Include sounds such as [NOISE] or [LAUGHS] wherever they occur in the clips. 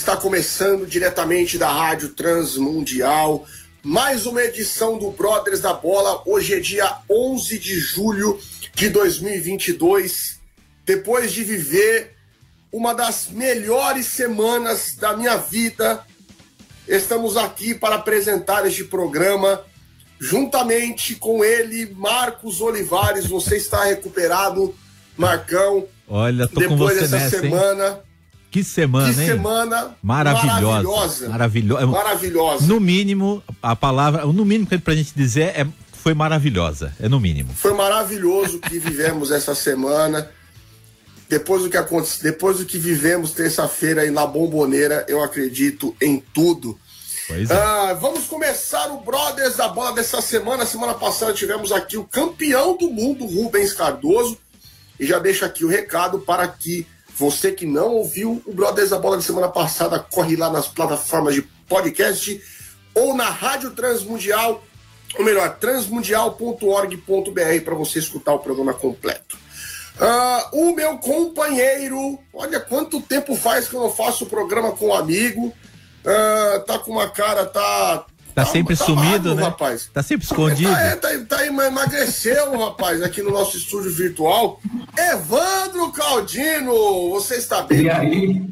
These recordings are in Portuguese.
Está começando diretamente da Rádio Transmundial. Mais uma edição do Brothers da Bola. Hoje é dia 11 de julho de 2022. Depois de viver uma das melhores semanas da minha vida, estamos aqui para apresentar este programa juntamente com ele, Marcos Olivares. Você está recuperado, Marcão. Olha, tô Depois com você dessa nessa, hein? Que semana, Que hein? semana Maravilhosa. maravilhosa. Maravilhosa. Maravilhosa. No mínimo, a palavra, no mínimo que pra gente dizer é foi maravilhosa, é no mínimo. Foi maravilhoso o que vivemos essa semana. Depois do que aconteceu, depois do que vivemos terça-feira aí na Bomboneira, eu acredito em tudo. Pois é. Ah, vamos começar o Brothers da Bola dessa semana. Semana passada tivemos aqui o campeão do mundo, Rubens Cardoso. E já deixo aqui o recado para que você que não ouviu o Brothers da Bola da semana passada, corre lá nas plataformas de podcast ou na Rádio Transmundial, ou melhor, transmundial.org.br para você escutar o programa completo. Ah, o meu companheiro, olha quanto tempo faz que eu não faço o programa com um amigo. Ah, tá com uma cara, tá. Tá sempre sumido, magro, né? rapaz. Tá sempre escondido. Tá, é, tá, tá, emagreceu, rapaz, aqui no nosso estúdio virtual. Evandro Caldino, você está bem? E aí?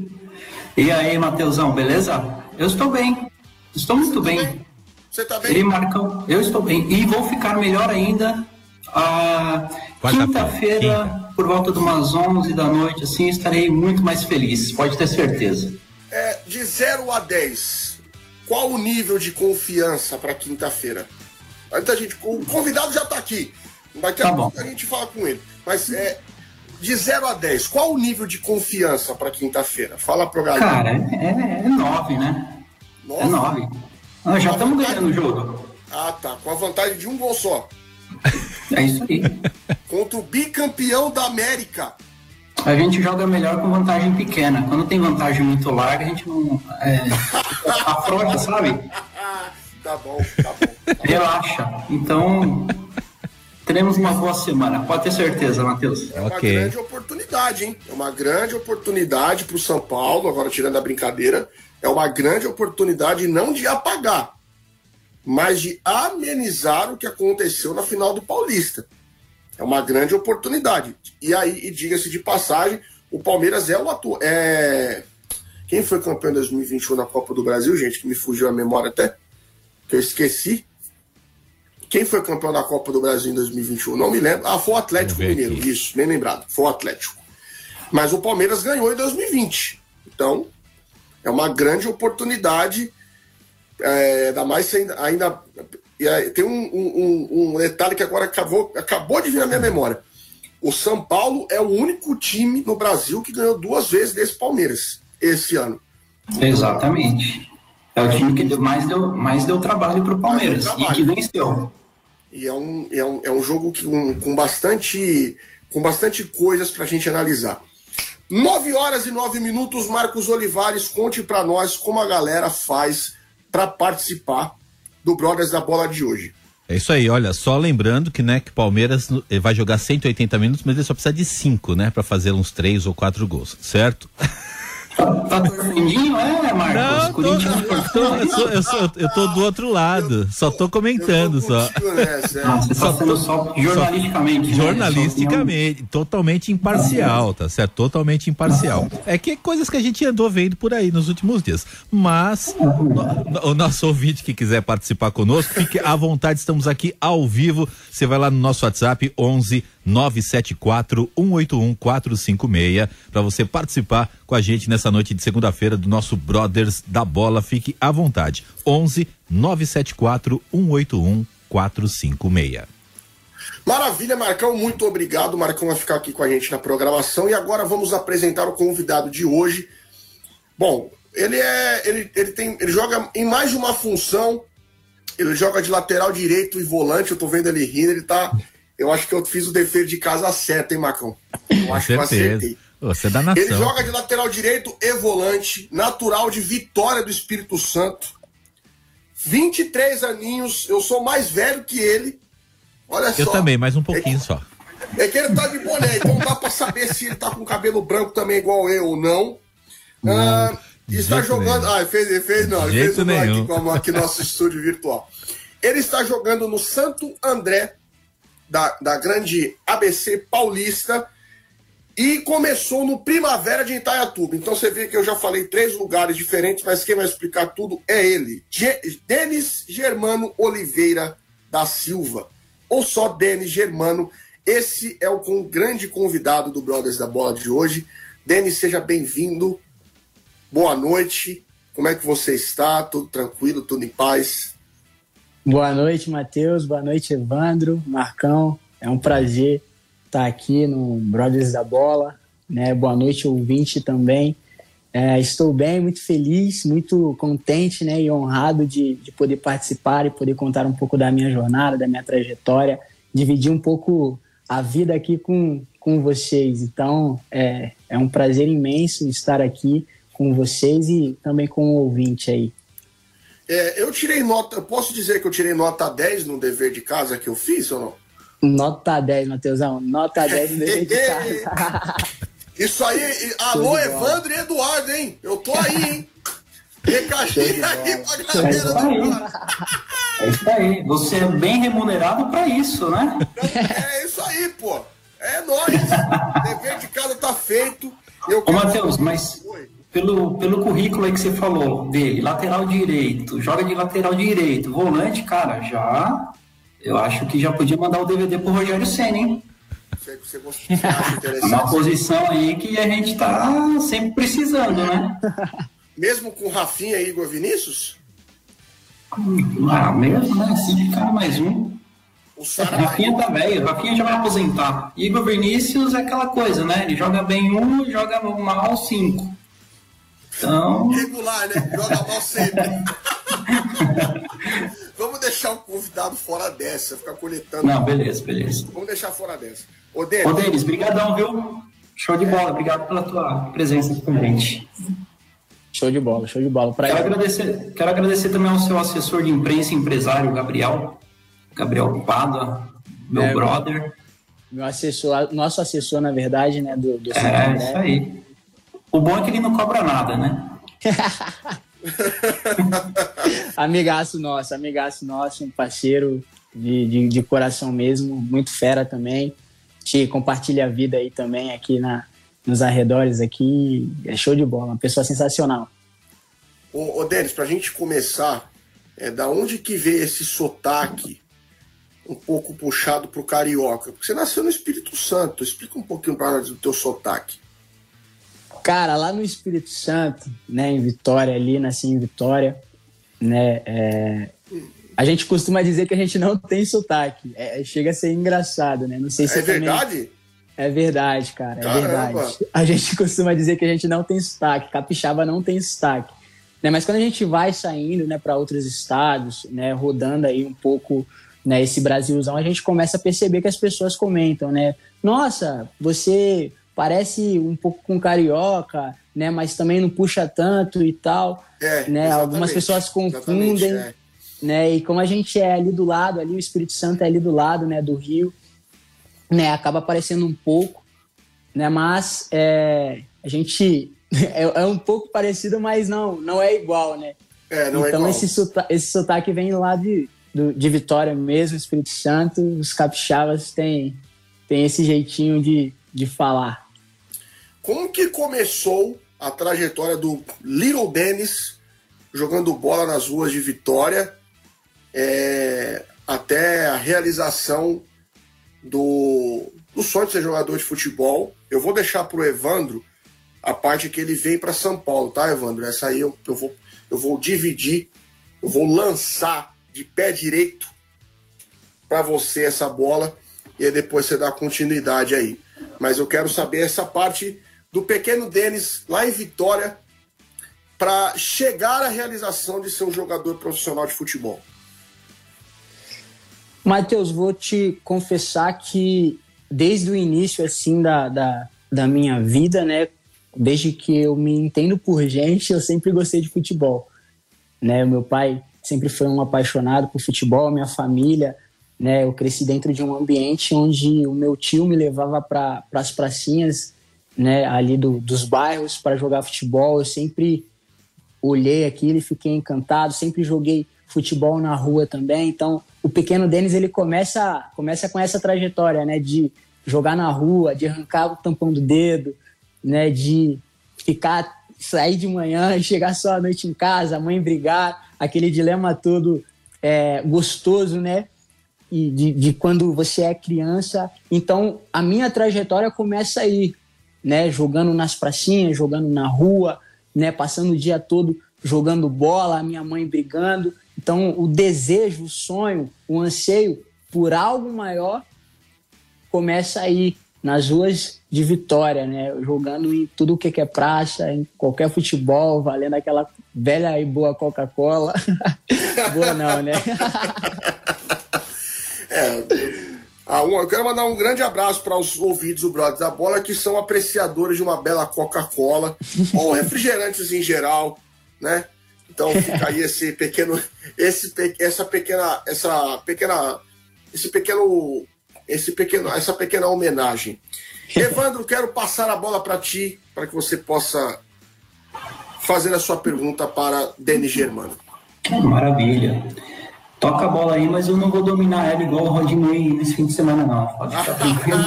E aí, Mateusão, beleza? Eu estou bem. Estou muito bem. Você tá E bem? Marcão, eu estou bem. E vou ficar melhor ainda a Quarta-feira, quinta-feira, por volta de umas 11 da noite, assim, estarei muito mais feliz, pode ter certeza. É, de 0 a 10, qual o nível de confiança para quinta-feira? Antes a gente, o convidado já tá aqui. Daqui a Tá a gente fala com ele. Mas é, de 0 a 10, qual o nível de confiança para quinta-feira? Fala pro galera. Cara, é, é 9, né? É 9. Nós já estamos ganhando o jogo. Ah, tá. Com a vantagem de um gol só. É isso aí. Contra o bicampeão da América. A gente joga melhor com vantagem pequena. Quando tem vantagem muito larga, a gente não. É, [LAUGHS] afrouxa, sabe? tá bom, tá bom. Relaxa. Então, teremos uma boa semana. Pode ter certeza, Matheus. É uma Ok. grande oportunidade, hein? É uma grande oportunidade para o São Paulo, agora tirando a brincadeira, é uma grande oportunidade não de apagar, mas de amenizar o que aconteceu na final do Paulista. É uma grande oportunidade. E aí, e diga-se de passagem, o Palmeiras é o atual. É... Quem foi campeão em 2021 na Copa do Brasil, gente, que me fugiu a memória até, que eu esqueci. Quem foi campeão da Copa do Brasil em 2021? Não me lembro. Ah, foi o Atlético Mineiro. Isso, bem lembrado. Foi o Atlético. Mas o Palmeiras ganhou em 2020. Então, é uma grande oportunidade. É, ainda mais ainda. E aí, tem um, um- um- detalhe que agora acabou, acabou de vir na minha memória. O São Paulo é o único time no Brasil que ganhou duas vezes desse Palmeiras esse ano. Exatamente. É o time que mais, deu, mais deu trabalho para o Palmeiras e que venceu. E é um, é um, é um jogo que, um- com, bastante, com bastante coisas para a gente analisar. 9 horas e 9 minutos, Marcos Olivares, conte para nós como a galera faz para participar do Brothers da Bola de hoje. É isso aí, olha, só lembrando que, né, que o Palmeiras eh, vai jogar 180 minutos, mas ele só precisa de 5, né, pra fazer uns 3 ou 4 gols, certo? [LAUGHS] Tá, tá torcendinho, é, Marcos? tô, Corinthians eu, tô, eu, sou- eu, sou- eu tô do outro lado, só tô comentando Eu tô só. nessa, é. Você tá sendo só jornalisticamente. né? Jornalisticamente, totalmente imparcial, tá certo? Totalmente imparcial. É que coisas que a gente andou vendo por aí nos últimos dias. Mas no- o nosso ouvinte que quiser participar conosco, fique à vontade, estamos aqui ao vivo. Você vai lá no nosso WhatsApp 11 974 181 456 para você participar com a gente nessa noite de segunda-feira do nosso Brothers da Bola. Fique à vontade. 11 974 181 456. Maravilha, Marcão, muito obrigado. Marcão vai ficar aqui com a gente na programação. E agora vamos apresentar o convidado de hoje. Bom, ele é. Ele, ele, tem, ele joga em mais de uma função. Ele joga de lateral direito e volante. Eu tô vendo ele rindo, ele tá. Eu acho que eu fiz o dever de casa certo, hein, Macão? Eu acho que eu acertei. Você é da nação. Ele joga de lateral direito e volante, natural de Vitória do Espírito Santo. 23 aninhos, eu sou mais velho que ele. Olha eu só. Eu também, mais um pouquinho é, só. É que ele tá de boné, então dá pra saber se ele tá com cabelo branco também igual eu ou não. não ah, está jogando. Nenhum. Ah, ele fez, ele fez não, ele fez nenhum. aqui, aqui nosso [LAUGHS] estúdio virtual. Ele está jogando no Santo André, da, da grande ABC Paulista e começou no Primavera de Itaiatuba. Então você vê que eu já falei três lugares diferentes, mas quem vai explicar tudo é ele. Denis Germano Oliveira da Silva. Ou só Denis Germano. Esse é o com, grande convidado do Brothers da Bola de hoje. Denis, seja bem-vindo. Boa noite. Como é que você está? Tudo tranquilo? Tudo em paz? Boa noite, Matheus. Boa noite, Evandro, Marcão. É um prazer estar aqui no Brothers da Bola. Né? Boa noite, ouvinte também. É, estou bem, muito feliz, muito contente né, e honrado de, de poder participar e poder contar um pouco da minha jornada, da minha trajetória, dividir um pouco a vida aqui com, com vocês. Então, é, é um prazer imenso estar aqui com vocês e também com o ouvinte aí. É, eu tirei nota, eu posso dizer que eu tirei nota 10 no dever de casa que eu fiz ou não? Nota 10, Matheusão. Nota 10 no dever de [LAUGHS] casa. Isso aí, alô, Evandro e Eduardo, hein? Eu tô aí, hein? Recaixei aí pra galera do É isso aí. Você é bem remunerado pra isso, né? É isso aí, pô. É nóis. [LAUGHS] dever de casa tá feito. Eu Ô, Matheus, mas pelo, pelo currículo aí que você falou dele, lateral direito, joga de lateral direito, volante, cara, já eu acho que já podia mandar o DVD pro Rogério Senna, hein? Você, você, você [LAUGHS] Uma posição aí que a gente tá sempre precisando, né? [LAUGHS] Mesmo com Rafinha e Igor Vinícius? Ah, mesmo, né? Assim, cara, mais um. O Rafinha tá velho, Rafinha já vai aposentar. Igor Vinícius é aquela coisa, né? Ele joga bem um e joga mal cinco. Então. Regular, né? Joga mal sempre. [LAUGHS] Vamos deixar o convidado fora dessa, ficar coletando. Não, beleza, beleza. Vamos deixar fora dessa. Ô, Denis. Ô, Denis, brigadão, viu? Show de bola, obrigado pela tua presença aqui com a gente. Show de bola, show de bola. Pra quero, agradecer, quero agradecer também ao seu assessor de imprensa e empresário, Gabriel. Gabriel Pada, meu é, brother. Meu assessor, nosso assessor, na verdade, né? Do, do é, isso aí. O bom é que ele não cobra nada, né? [LAUGHS] amigaço nosso, amigaço nosso, um parceiro de, de, de, coração mesmo, muito fera também. Te compartilha a vida aí também aqui na, nos arredores aqui. É show de bola, uma pessoa sensacional. Ô, ô Denis, pra gente começar, é da onde que veio esse sotaque um pouco puxado pro carioca? Porque você nasceu no Espírito Santo, explica um pouquinho para nós do teu sotaque. Cara, lá no Espírito Santo, né, em Vitória, ali, nasci em Vitória, né, é, a gente costuma dizer que a gente não tem sotaque. É, chega a ser engraçado, né? Não sei se é verdade. Também... É verdade, cara, é Caramba. verdade. A gente costuma dizer que a gente não tem sotaque, capixaba não tem sotaque. Né? Mas quando a gente vai saindo né, para outros estados, né, rodando aí um pouco né, esse Brasilzão, a gente começa a perceber que as pessoas comentam, né? Nossa, você parece um pouco com carioca, né? Mas também não puxa tanto e tal. É, né? Algumas pessoas confundem, é. né? E como a gente é ali do lado, ali o Espírito Santo é ali do lado, né? Do Rio, né? Acaba parecendo um pouco, né? Mas é, a gente [LAUGHS] é, é, um pouco parecido, mas não, não é igual, né? É, não é então é igual. esse sotaque, esse sotaque vem lá de, do, de Vitória mesmo, Espírito Santo. Os capixabas têm, têm esse jeitinho de, de falar. Como que começou a trajetória do Little Dennis jogando bola nas ruas de Vitória é, até a realização do, do sonho de ser jogador de futebol? Eu vou deixar para o Evandro a parte que ele veio para São Paulo, tá, Evandro? Essa aí eu, eu, vou, eu vou dividir, eu vou lançar de pé direito para você essa bola e depois você dá continuidade aí. Mas eu quero saber essa parte do pequeno Denis lá em Vitória, para chegar à realização de ser um jogador profissional de futebol? Matheus, vou te confessar que desde o início assim da, da, da minha vida, né, desde que eu me entendo por gente, eu sempre gostei de futebol. Né? Meu pai sempre foi um apaixonado por futebol, minha família, né? Eu cresci dentro de um ambiente onde o meu tio me levava para as pracinhas, né, ali do, dos bairros para jogar futebol. Eu sempre olhei aquilo e fiquei encantado, sempre joguei futebol na rua também. Então, o pequeno Denis ele começa começa com essa trajetória, né, de jogar na rua, de arrancar o tampão do dedo, né, de ficar sair de manhã e chegar só à noite em casa, a mãe brigar, aquele dilema todo é, gostoso, né? E de, de quando você é criança. Então, a minha trajetória começa aí, né? Jogando nas pracinhas, jogando na rua, né? Passando o dia todo jogando bola, a minha mãe brigando. Então, o desejo, o sonho, o anseio por algo maior começa aí, nas ruas de Vitória, né? Jogando em tudo o que é praça, em qualquer futebol, valendo aquela velha e boa Coca-Cola. [LAUGHS] boa não, né? [LAUGHS] é, eu quero mandar um grande abraço para os ouvidos do Brothers da Bola, que são apreciadores de uma bela Coca-Cola, [LAUGHS] ou refrigerantes em geral, né? Então fica aí esse pequeno, esse, essa pequena, essa pequena, esse pequeno esse pequeno, essa pequena homenagem. [LAUGHS] Evandro, quero passar a bola para ti, para que você possa fazer a sua pergunta para Denis Germano. Maravilha. Toca a bola aí, mas eu não vou dominar ela igual o Rodney nesse fim de semana, não. Pode ficar [LAUGHS] tranquilo.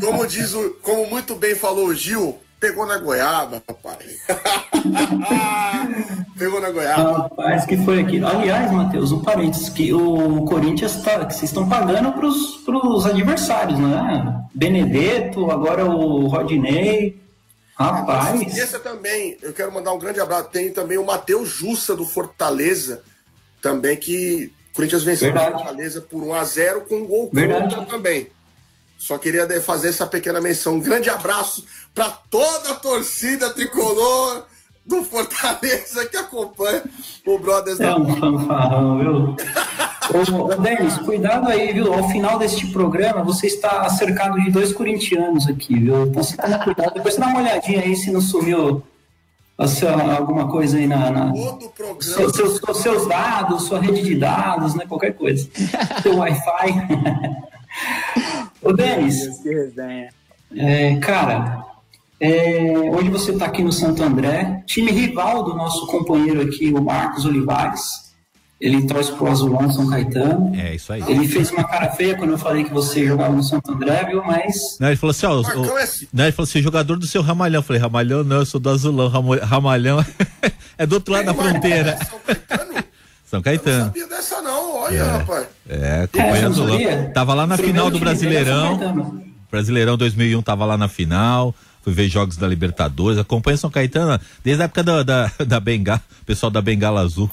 [LAUGHS] como, diz o, como muito bem falou o Gil, Pegou na goiaba, rapaz. [LAUGHS] Pegou na goiaba. Rapaz, que foi aqui. Aliás, Matheus, um parênteses, que o Corinthians tá, que vocês estão pagando para os adversários, né? Benedetto, agora o Rodinei. Rapaz. Esqueça também, eu quero mandar um grande abraço. Tem também o Matheus Jussa do Fortaleza, também que o Corinthians venceu o Fortaleza por 1x0 com um gol contra também. Só queria fazer essa pequena menção. Um grande abraço para toda a torcida tricolor do Fortaleza que acompanha o Brothers é da um fanfarrão, viu? Ô, Denis, cuidado aí, viu? Ao final deste programa, você está cercado de dois corintianos aqui, viu? Então você toma cuidado. Depois você dá uma olhadinha aí se não sumiu alguma coisa aí na. na Todo programa. Seu, seus, seus dados, sua rede de dados, né? Qualquer coisa. [LAUGHS] Seu Wi-Fi. Ô, Denis. É, cara, é, hoje você está aqui no Santo André, time rival do nosso companheiro aqui, o Marcos Olivares. Ele torce pro Azulão São Caetano. É, isso aí. Ele fez uma cara feia quando eu falei que você jogava no Santo André, viu? Mas. Não, ele falou assim: ó. O, é não, ele falou assim: jogador do seu Ramalhão. Eu falei: Ramalhão não, eu sou do Azulão. Ramalhão [LAUGHS] é do outro lado da fronteira. São Caetano? [LAUGHS] São Caetano. Eu não sabia dessa, não, olha, é, rapaz. É, acompanhando é, Tava lá na final do Brasileirão. Brasileirão 2001 tava lá na final. Fui ver jogos da Libertadores. Acompanha São Caetano desde a época da, da, da Bengala, pessoal da Bengala Azul.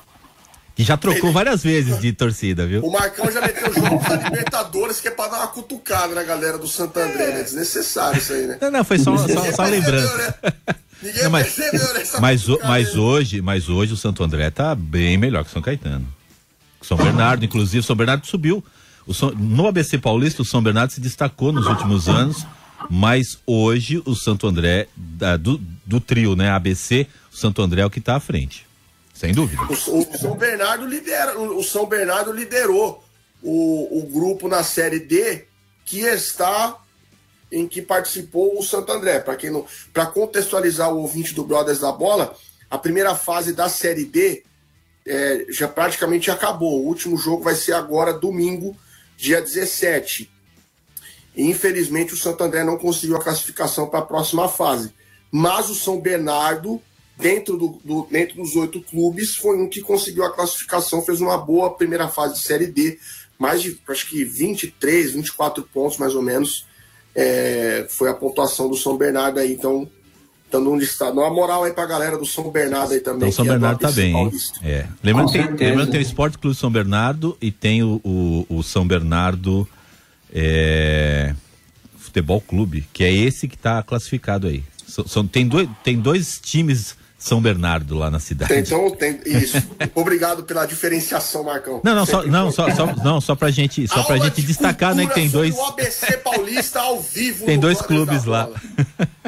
Que já trocou Ele... várias vezes de torcida, viu? O Marcão já meteu jogos da Libertadores que é pra dar uma cutucada na galera do Santo André, né? Desnecessário isso aí, né? Não, não, foi só, só, só lembrando. Né? Ninguém não, mas, percebeu nessa mas, mas hoje, mas hoje o Santo André tá bem melhor que o São Caetano. São Bernardo, inclusive, São Bernardo subiu. O São, no ABC Paulista, o São Bernardo se destacou nos últimos anos, mas hoje o Santo André, da, do, do trio, né, ABC, o Santo André é o que está à frente. Sem dúvida. O, o, São Bernardo lidera, o São Bernardo liderou o, o grupo na série D que está em que participou o Santo André. Para quem não, para contextualizar o ouvinte do Brothers da Bola, a primeira fase da série D é, já praticamente acabou. O último jogo vai ser agora, domingo, dia 17. E, infelizmente, o Santo André não conseguiu a classificação para a próxima fase. Mas o São Bernardo, dentro, do, do, dentro dos oito clubes, foi um que conseguiu a classificação, fez uma boa primeira fase de Série D, mais de, acho que 23, 24 pontos mais ou menos. É, foi a pontuação do São Bernardo aí. Então, dando um destaque. Uma moral aí pra galera do São Bernardo aí também. Então, São Bernardo tá bem, É. Lembrando, tem, lembrando tem o Esporte Clube São Bernardo e tem o, o, o São Bernardo é, Futebol Clube, que é esse que tá classificado aí. São, são, tem, dois, tem dois times São Bernardo lá na cidade. Então, tem, isso. [LAUGHS] Obrigado pela diferenciação, Marcão. Não, não, só, não, só, só, não, só pra gente, só pra gente de destacar, né, que tem dois. O ABC [LAUGHS] Paulista ao vivo. Tem dois clubes lá.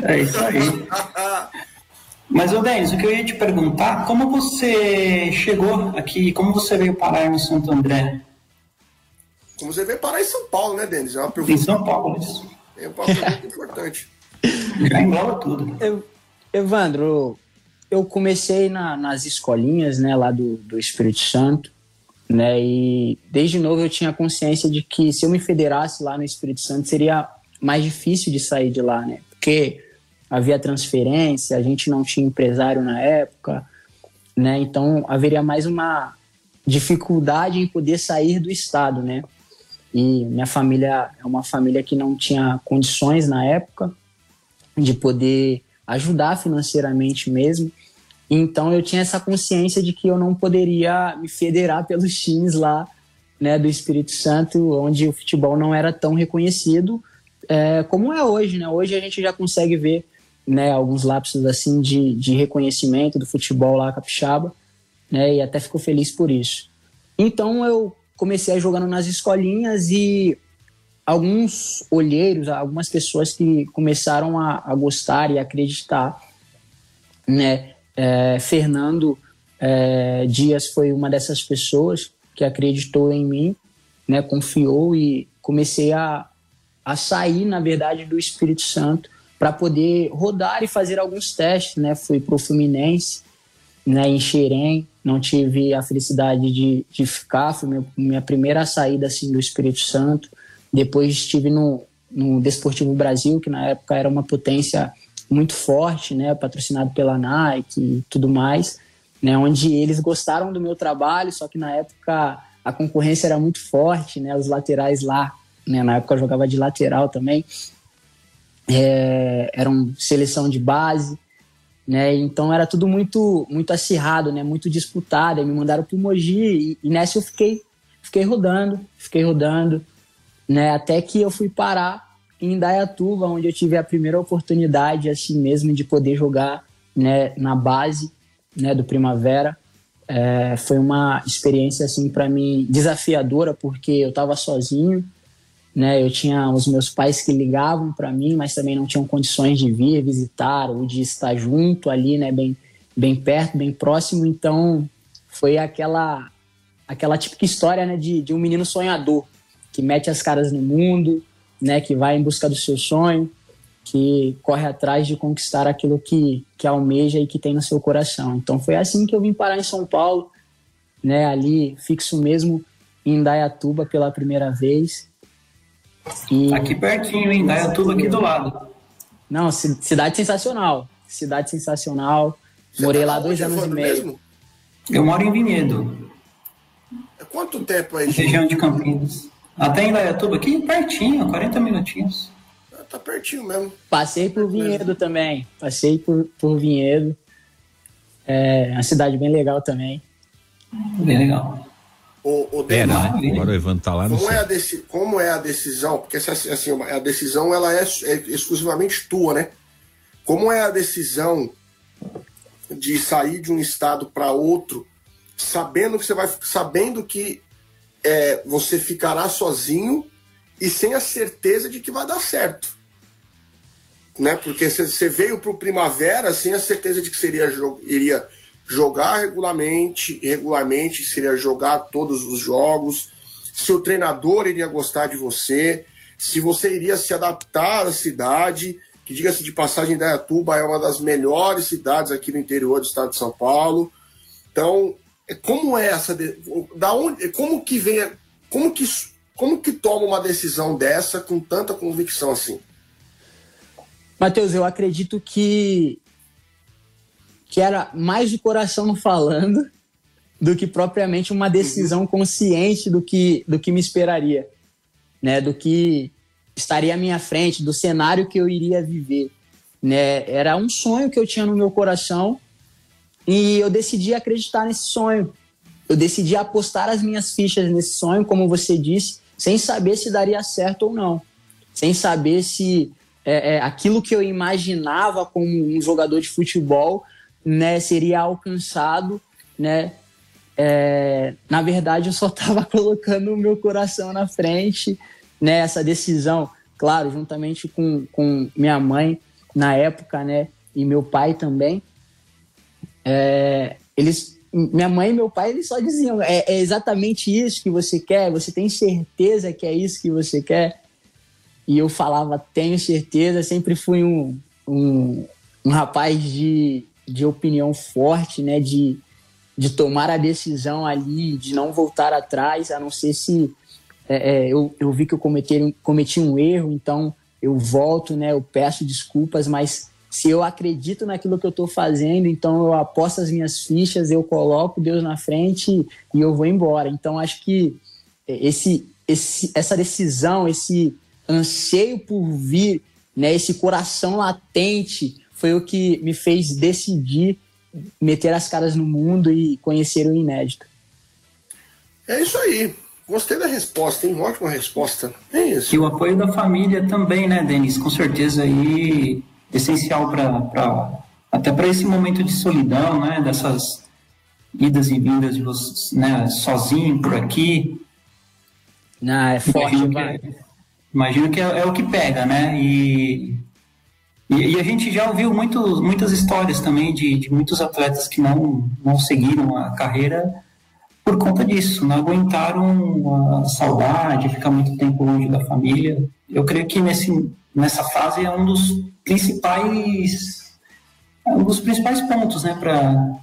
É isso aí. [LAUGHS] Mas, ô Denis, o que eu ia te perguntar, como você chegou aqui, como você veio parar em Santo André? Como você veio parar em São Paulo, né, Denis? É uma pergunta. Em São Paulo, isso. É uma pergunta importante. Já engloba tudo. Eu, Evandro, eu comecei na, nas escolinhas, né, lá do, do Espírito Santo, né, e desde novo eu tinha consciência de que se eu me federasse lá no Espírito Santo seria mais difícil de sair de lá, né, porque havia transferência, a gente não tinha empresário na época, né? Então haveria mais uma dificuldade em poder sair do estado, né? E minha família é uma família que não tinha condições na época de poder ajudar financeiramente mesmo. Então eu tinha essa consciência de que eu não poderia me federar [LAUGHS] pelos times lá, né, do Espírito Santo, onde o futebol não era tão reconhecido é, como é hoje, né? Hoje a gente já consegue ver né, alguns lapsos assim de, de reconhecimento do futebol lá capixaba, né, e até fico feliz por isso. Então eu comecei a jogando nas escolinhas e alguns olheiros, algumas pessoas que começaram a, a gostar e acreditar, né, é, Fernando é, Dias foi uma dessas pessoas que acreditou em mim, né, confiou e comecei a, a sair, na verdade, do Espírito Santo para poder rodar e fazer alguns testes, né? Fui para o Fluminense, né, em Xerém, não tive a felicidade de, de ficar, foi minha, minha primeira saída assim do Espírito Santo. Depois estive no, no Desportivo Brasil, que na época era uma potência muito forte, né, patrocinado pela Nike e tudo mais, né, onde eles gostaram do meu trabalho, só que na época a concorrência era muito forte, né, os laterais lá, né, na época eu jogava de lateral também, é, eram seleção de base, né? Então era tudo muito muito acirrado, né? Muito disputado. Aí me mandaram para o Mogi e, e, nessa eu fiquei fiquei rodando, fiquei rodando, né? Até que eu fui parar em Indaiatuba, onde eu tive a primeira oportunidade assim mesmo de poder jogar, né? Na base, né? Do Primavera. É, foi uma experiência assim para mim desafiadora porque eu estava sozinho né? Eu tinha os meus pais que ligavam para mim, mas também não tinham condições de vir visitar ou de estar junto ali, né? Bem, bem perto, bem próximo. Então foi aquela aquela típica história, né? De, de um menino sonhador que mete as caras no mundo, né? Que vai em busca do seu sonho, que corre atrás de conquistar aquilo que, que almeja e que tem no seu coração. Então foi assim que eu vim parar em São Paulo, né? Ali fixo mesmo em Dayatuba pela primeira vez e... Aqui pertinho, hein? Dayatuba aqui do lado. Não, cidade sensacional. Cidade sensacional. Você Morei tá lá dois anos e meio. Mesmo? Eu moro em Vinhedo. É quanto tempo aí? Região de Campinas. Até em Dayatuba, aqui pertinho, 40 minutinhos. Ah, tá pertinho mesmo. Passei por Vinhedo também. Passei por, por Vinhedo. É uma cidade bem legal também. Bem legal. O, o né? Agora o Evandro tá lá. Como é, a como é a decisão? Porque assim, assim, a decisão ela é, é exclusivamente tua, né? Como é a decisão de sair de um estado para outro, sabendo que você vai, sabendo que é, você ficará sozinho e sem a certeza de que vai dar certo, né? Porque você veio para o primavera sem a certeza de que seria iria jogar regularmente, regularmente seria jogar todos os jogos, se o treinador iria gostar de você, se você iria se adaptar à cidade, que diga-se de passagem, Dayatuba é uma das melhores cidades aqui no interior do estado de São Paulo. Então, como é essa da onde, como que vem, como que como que toma uma decisão dessa com tanta convicção assim? Matheus, eu acredito que que era mais de coração [LAUGHS] falando do que propriamente uma decisão consciente do que, do que me esperaria, né? Do que estaria à minha frente, do cenário que eu iria viver, né? Era um sonho que eu tinha no meu coração e eu decidi acreditar nesse sonho. Eu decidi apostar as minhas fichas nesse sonho, como você disse, sem saber se daria certo ou não, sem saber se é, é, aquilo que eu imaginava como um jogador de futebol né, seria alcançado, né? É, na verdade, eu só estava [LAUGHS] colocando o meu coração na frente, né? Essa decisão, claro, juntamente com, com minha mãe na época, né? E meu pai também. É, eles, minha mãe e meu pai, eles só diziam: é, é exatamente isso que você quer? Você tem certeza que é isso que você quer? E eu falava: tenho certeza. Sempre fui um, um, um rapaz de, de opinião forte, né? De, de tomar a decisão ali, de não voltar atrás, a não ser se é, é, eu, eu vi que eu cometi, cometi um erro, então eu volto, né? Eu peço desculpas, mas se eu acredito naquilo que eu estou fazendo, então eu aposto as minhas fichas, eu coloco Deus na frente e eu vou embora. Então acho que esse, esse, essa decisão, esse anseio por vir, né, esse coração latente, foi o que me fez decidir meter as caras no mundo e conhecer o inédito. É isso aí. Gostei da resposta, hein? Ótima resposta. É isso. E o apoio da família também, né, Denis? Com certeza aí essencial para até para esse momento de solidão, né? Dessas idas e vindas de você, né? Sozinho por aqui. Não, é forte, imagino vai. Que, imagino que é, é, o que pega, né? E, e, e, a gente já ouviu muito, muitas histórias também de, de muitos atletas que não, não seguiram a carreira por conta disso, não aguentaram a saudade, ficar muito tempo longe da família. Eu creio que nesse, nessa fase é um dos principais é um dos principais pontos, né, para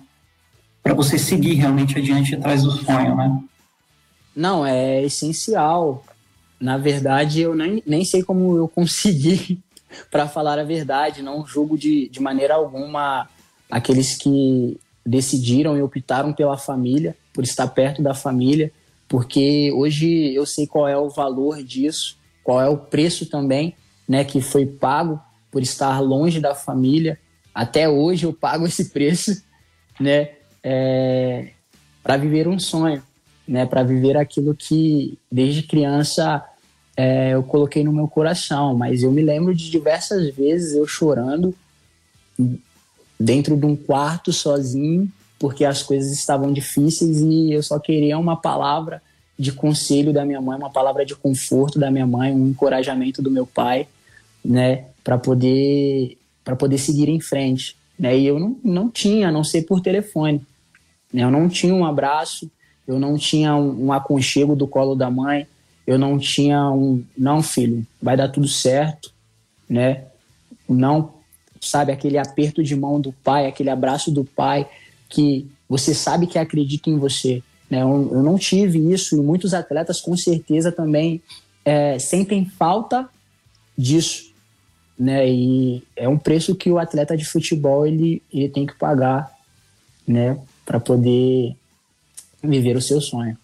para você seguir realmente adiante atrás do sonho, né? Não, é essencial. Na verdade, eu nem, nem sei como eu consegui, [LAUGHS] para falar a verdade. Não julgo de, de maneira alguma aqueles que decidiram e optaram pela família, por estar perto da família, porque hoje eu sei qual é o valor disso, qual é o preço também, né, que foi pago por estar longe da família. Até hoje eu pago [LAUGHS] esse preço, né, é, para viver um sonho, né, para viver aquilo que desde criança é, eu coloquei no meu coração. Mas eu me lembro de diversas vezes eu chorando dentro de um quarto sozinho, porque as coisas estavam difíceis e eu só queria uma palavra de conselho da minha mãe, uma palavra de conforto da minha mãe, um encorajamento do meu pai, né, para poder para poder seguir em frente, né? E eu não, não tinha, a não ser por telefone, né? Eu não tinha um abraço, eu não tinha um, um aconchego do colo da mãe, eu não tinha um não filho, vai dar tudo certo, né? Não sabe aquele aperto de mão do pai, aquele abraço do pai que você sabe que acredita em você. Né? Eu, eu não tive isso e muitos atletas com certeza também é, sentem falta disso né? E é um preço que o atleta de futebol ele, ele tem que pagar, né? Para poder viver o seu sonho.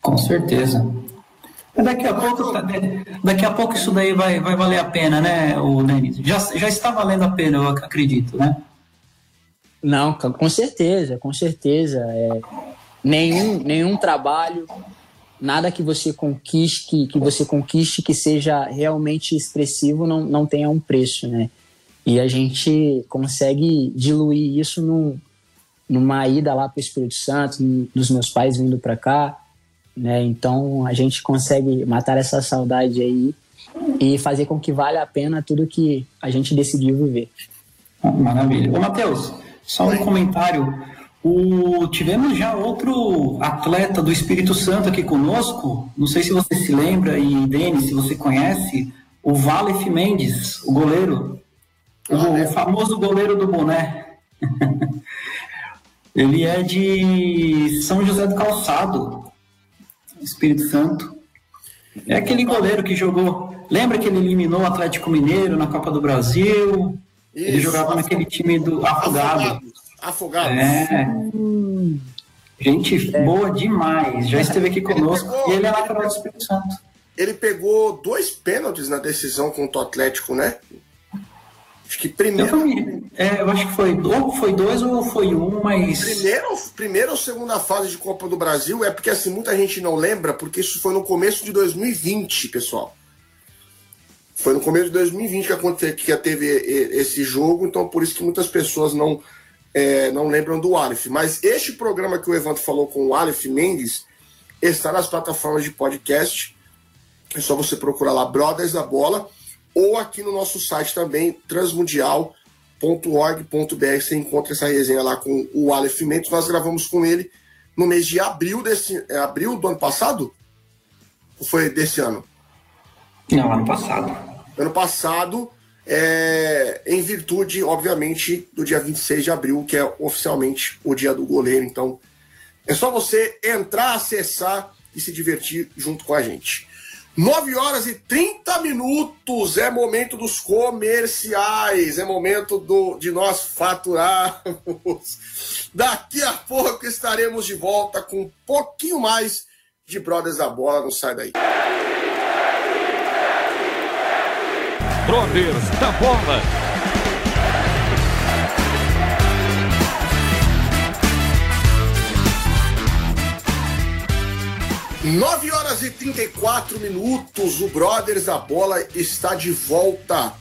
Com certeza. Daqui a pouco, daqui a pouco isso daí vai, vai valer a pena, né, o Denis? Já, já está valendo a pena, eu acredito, né? Não, com certeza, com certeza. É, nenhum, nenhum trabalho nada que você conquiste, que você conquiste que seja realmente expressivo não, não tenha um preço, né? E a gente consegue diluir isso num, numa ida lá para o Espírito Santo, dos meus pais vindo para cá, né? Então a gente consegue matar essa saudade aí e fazer com que valha a pena tudo que a gente decidiu viver. Maravilha. Ô, Matheus, só um comentário o, tivemos já outro atleta do Espírito Santo aqui conosco, não sei se você se lembra, e Denis, se você conhece, o Valef Mendes, o goleiro, o, o famoso goleiro do boné. [LAUGHS] Ele é de São José do Calçado, Espírito Santo. É aquele goleiro que jogou. Lembra que ele eliminou o Atlético Mineiro na Copa do Brasil? Isso, ele jogava naquele time do Afogado. Afogados. É. Gente é. boa demais. Já esteve aqui conosco. Pegou, e ele é lateral do Espírito Santo. Ele pegou dois pênaltis na decisão contra o Atlético, né? Acho que primeiro. Eu, é, eu acho que foi, ou foi dois ou foi um, mas. Primeiro, primeiro ou segunda fase de Copa do Brasil é porque assim, muita gente não lembra, porque isso foi no começo de 2020, pessoal. Foi no começo de 2020 que, aconteceu, que teve esse jogo, então por isso que muitas pessoas não, é, não lembram do Aleph. Mas este programa que o Evandro falou com o Aleph Mendes está nas plataformas de podcast. É só você procurar lá Brothers da Bola ou aqui no nosso site também, transmundial.org.br. Você encontra essa resenha lá com o Aleph Mendes. Nós gravamos com ele no mês de abril desse é, abril do ano passado? Ou foi desse ano? Não, ano passado. Ano passado, é, em virtude, obviamente, do dia 26 de abril, que é oficialmente o dia do goleiro. Então, é só você entrar, acessar e se divertir junto com a gente. 9 horas e 30 minutos é momento dos comerciais, é momento do, de nós faturarmos. [LAUGHS] Daqui a pouco estaremos de volta com um pouquinho mais de Brothers da Bola, não sai daí. Brothers da Bola. Nove horas e 34 minutos, o Brothers da Bola está de volta.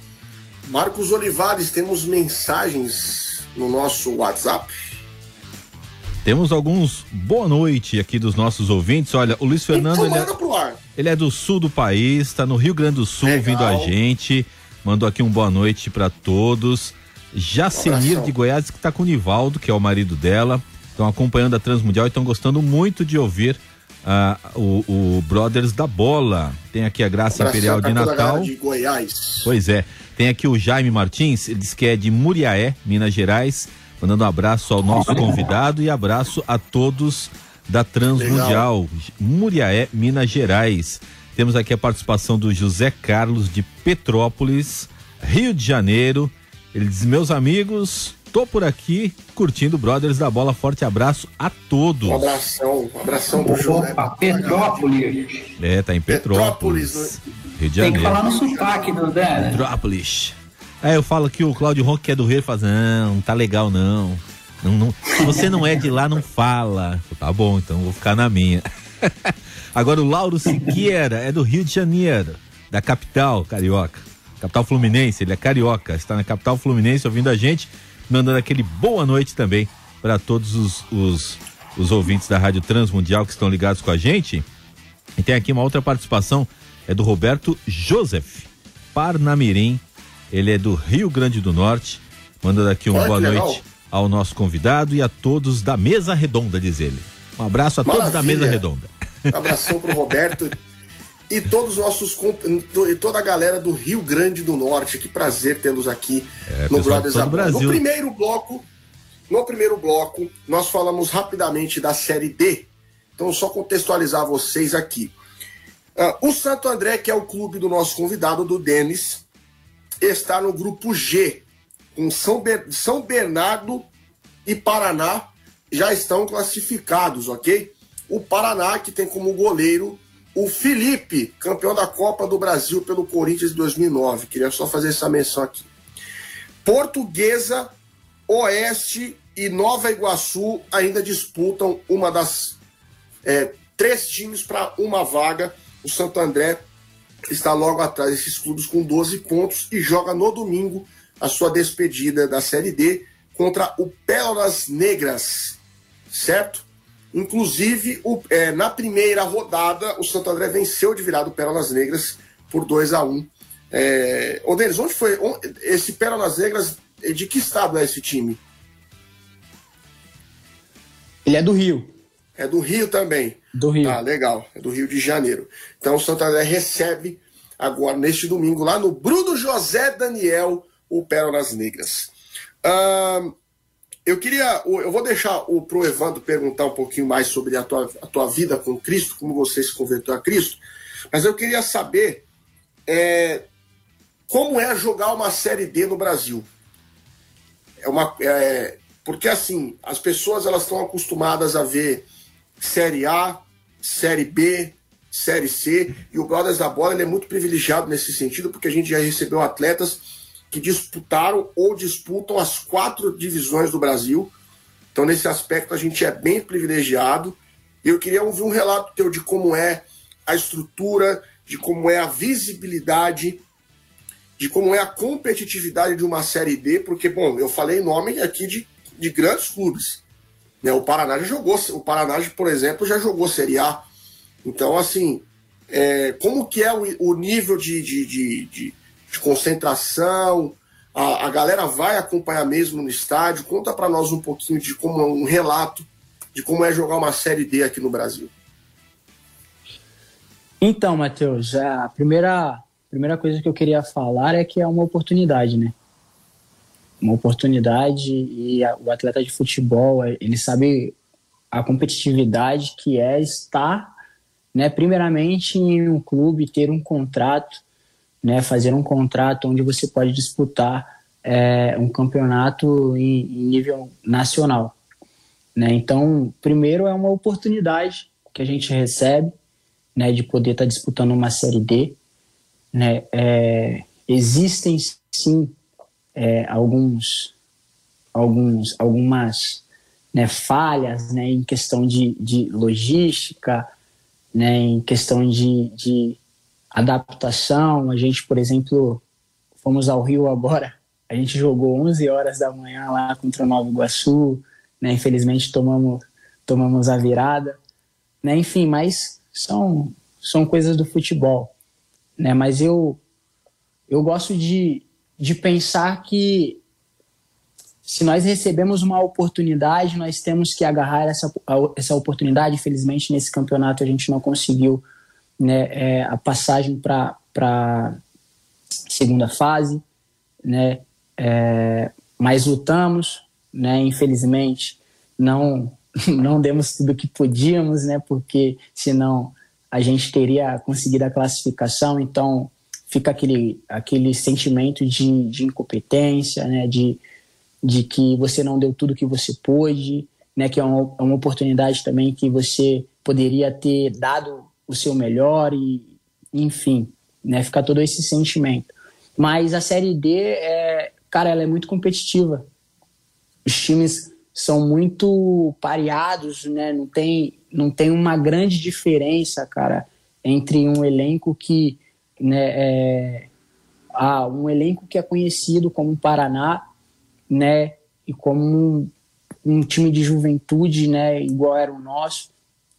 Marcos Olivares, temos mensagens no nosso WhatsApp. Temos alguns boa noite aqui dos nossos ouvintes. Olha, o Luiz Fernando. Ele é, ele é, do sul do país, está no Rio Grande do Sul Legal. vindo a gente. Mandou aqui um boa noite para todos. Jacenir de Goiás, que está com o Nivaldo, que é o marido dela. Estão acompanhando a Transmundial e estão gostando muito de ouvir uh, o, o, Brothers da Bola. Tem aqui a Graça Imperial de Natal. De Goiás. Pois é. Tem aqui o Jaime Martins, ele diz que é de Muriaé, Minas Gerais. Mandando um abraço ao nosso convidado e abraço a todos da Transmundial, Muriaé, Minas Gerais. Temos aqui a participação do José Carlos de Petrópolis, Rio de Janeiro. Ele diz: Meus amigos, tô por aqui curtindo Brothers da Bola. Forte abraço a todos. Um abração, um abração pro José. Opa, Petrópolis. É, tá em Petrópolis. Petrópolis Rio de Janeiro. Tem que falar no sotaque do Zé. Petrópolis. Aí eu falo que o Cláudio Ronco, que é do Rio, fala: Não, não tá legal não. Não, não. Se você não é de lá, não fala. Tá bom, então vou ficar na minha. [LAUGHS] Agora o Lauro Siqueira é do Rio de Janeiro, da capital carioca. Capital Fluminense, ele é carioca, está na capital Fluminense ouvindo a gente, mandando aquele boa noite também para todos os, os, os ouvintes da Rádio Transmundial que estão ligados com a gente. E tem aqui uma outra participação, é do Roberto Joseph Parnamirim, ele é do Rio Grande do Norte, mandando aqui uma boa noite ao nosso convidado e a todos da mesa redonda, diz ele. Um abraço a Maravilha. todos da mesa redonda. Um abração pro Roberto e todos os nossos e toda a galera do Rio Grande do Norte. Que prazer tê-los aqui é, no Brothers da Brasil. No primeiro bloco, no primeiro bloco, nós falamos rapidamente da série D. Então, só contextualizar vocês aqui. Uh, o Santo André, que é o clube do nosso convidado, do Denis, está no grupo G, com São, Ber São Bernardo e Paraná já estão classificados, ok? o Paraná, que tem como goleiro o Felipe, campeão da Copa do Brasil pelo Corinthians de 2009. Queria só fazer essa menção aqui. Portuguesa, Oeste e Nova Iguaçu ainda disputam uma das é, três times para uma vaga. O Santo André está logo atrás desses clubes com 12 pontos e joga no domingo a sua despedida da Série D contra o Pérolas Negras, certo? Inclusive, o, é, na primeira rodada, o Santo André venceu de virado o Pérolas Negras por 2 a 1 um. é, Ô, Denis, onde foi onde, esse Pérolas Negras? De que estado é esse time? Ele é do Rio. É do Rio também. Do Rio. Ah, legal. É do Rio de Janeiro. Então o Santo André recebe agora, neste domingo, lá no Bruno José Daniel, o Pérolas Negras. Ah, eu queria, eu vou deixar o pro Evandro perguntar um pouquinho mais sobre a tua, a tua vida com Cristo, como você se converteu a Cristo, mas eu queria saber é, como é jogar uma série D no Brasil. É uma, é, porque assim, as pessoas elas estão acostumadas a ver série A, série B, série C, e o Brothers da Bola é muito privilegiado nesse sentido, porque a gente já recebeu atletas que disputaram ou disputam as quatro divisões do Brasil. Então, nesse aspecto, a gente é bem privilegiado. Eu queria ouvir um relato teu de como é a estrutura, de como é a visibilidade de como é a competitividade de uma Série D, porque, bom, eu falei nome aqui de, de grandes clubes. Né? O Paraná já jogou, o Paraná, por exemplo, já jogou Série A. Então, assim, é, como que é o, o nível de, de, de, de, de concentração? A, a, galera vai acompanhar mesmo no estádio? Conta para nós um pouquinho de como um relato de como é jogar uma Série D aqui no Brasil. Então, Matheus, a primeira, primeira coisa que eu queria falar é que é uma oportunidade, né? Uma oportunidade e a, o atleta de futebol, ele sabe a competitividade que é estar, né, primeiramente em um clube, ter um contrato, né, fazer um contrato onde você pode disputar é, um campeonato em, em nível nacional. Né? Então, primeiro é uma oportunidade que a gente recebe né, de poder estar tá disputando uma Série D. Né? É, existem, sim, é, alguns, alguns, algumas né, falhas né, em questão de, de logística, né, em questão de, de adaptação. A gente, por exemplo, fomos ao Rio agora, a gente jogou 11 horas da manhã lá contra o Nova Iguaçu, né? Infelizmente tomamos, tomamos a virada, né? Enfim, mas são, são coisas do futebol, né? Mas eu, eu gosto de, de pensar que se nós recebemos uma oportunidade, nós temos que agarrar essa, essa oportunidade. Infelizmente, nesse campeonato a gente não conseguiu né, é, a passagem para a segunda fase, né, é, mas lutamos, né? Infelizmente, não [LAUGHS] não demos tudo que podíamos, né? Porque senão a gente teria conseguido a classificação. Então fica aquele aquele sentimento de, de incompetência, né? De de que você não deu tudo que você pôde, né? Que é uma, é uma oportunidade também que você poderia ter dado o seu melhor e enfim, né? Fica todo esse sentimento. Mas a série D é, cara, ela é muito competitiva os times são muito pareados, né? Não tem, não tem uma grande diferença, cara, entre um elenco que, né, é, ah, um elenco que é conhecido como Paraná, né, e como um, um, time de juventude, né, igual era o nosso,